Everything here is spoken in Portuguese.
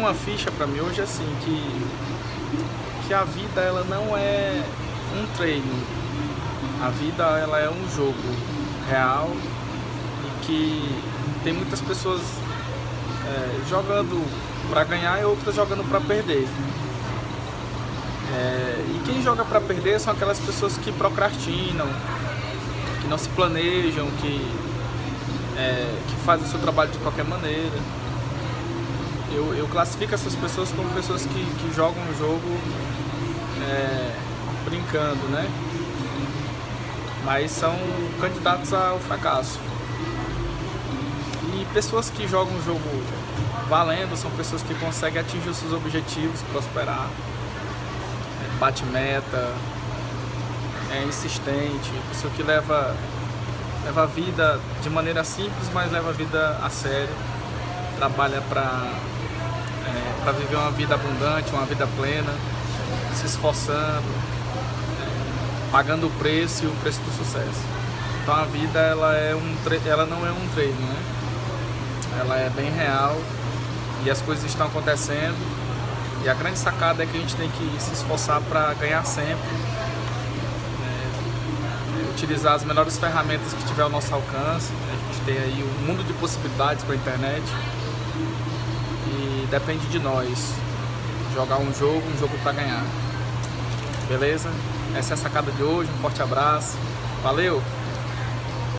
uma ficha para mim hoje assim que que a vida ela não é um treino. A vida ela é um jogo real e que tem muitas pessoas é, jogando para ganhar e outras jogando para perder. É, e quem joga para perder são aquelas pessoas que procrastinam, que não se planejam, que, é, que fazem o seu trabalho de qualquer maneira. Eu, eu classifico essas pessoas como pessoas que, que jogam o jogo é, brincando, né? Mas são candidatos ao fracasso. E pessoas que jogam o jogo valendo são pessoas que conseguem atingir os seus objetivos, prosperar bate meta, é insistente, pessoa que leva, leva a vida de maneira simples, mas leva a vida a sério, trabalha para é, para viver uma vida abundante, uma vida plena, se esforçando, pagando o preço e o preço do sucesso. Então a vida ela é um ela não é um treino, né? Ela é bem real e as coisas estão acontecendo e a grande sacada é que a gente tem que se esforçar para ganhar sempre, né? utilizar as melhores ferramentas que tiver ao nosso alcance. Né? A gente tem aí um mundo de possibilidades com a internet depende de nós jogar um jogo, um jogo para ganhar. Beleza? Essa é a sacada de hoje. Um forte abraço. Valeu!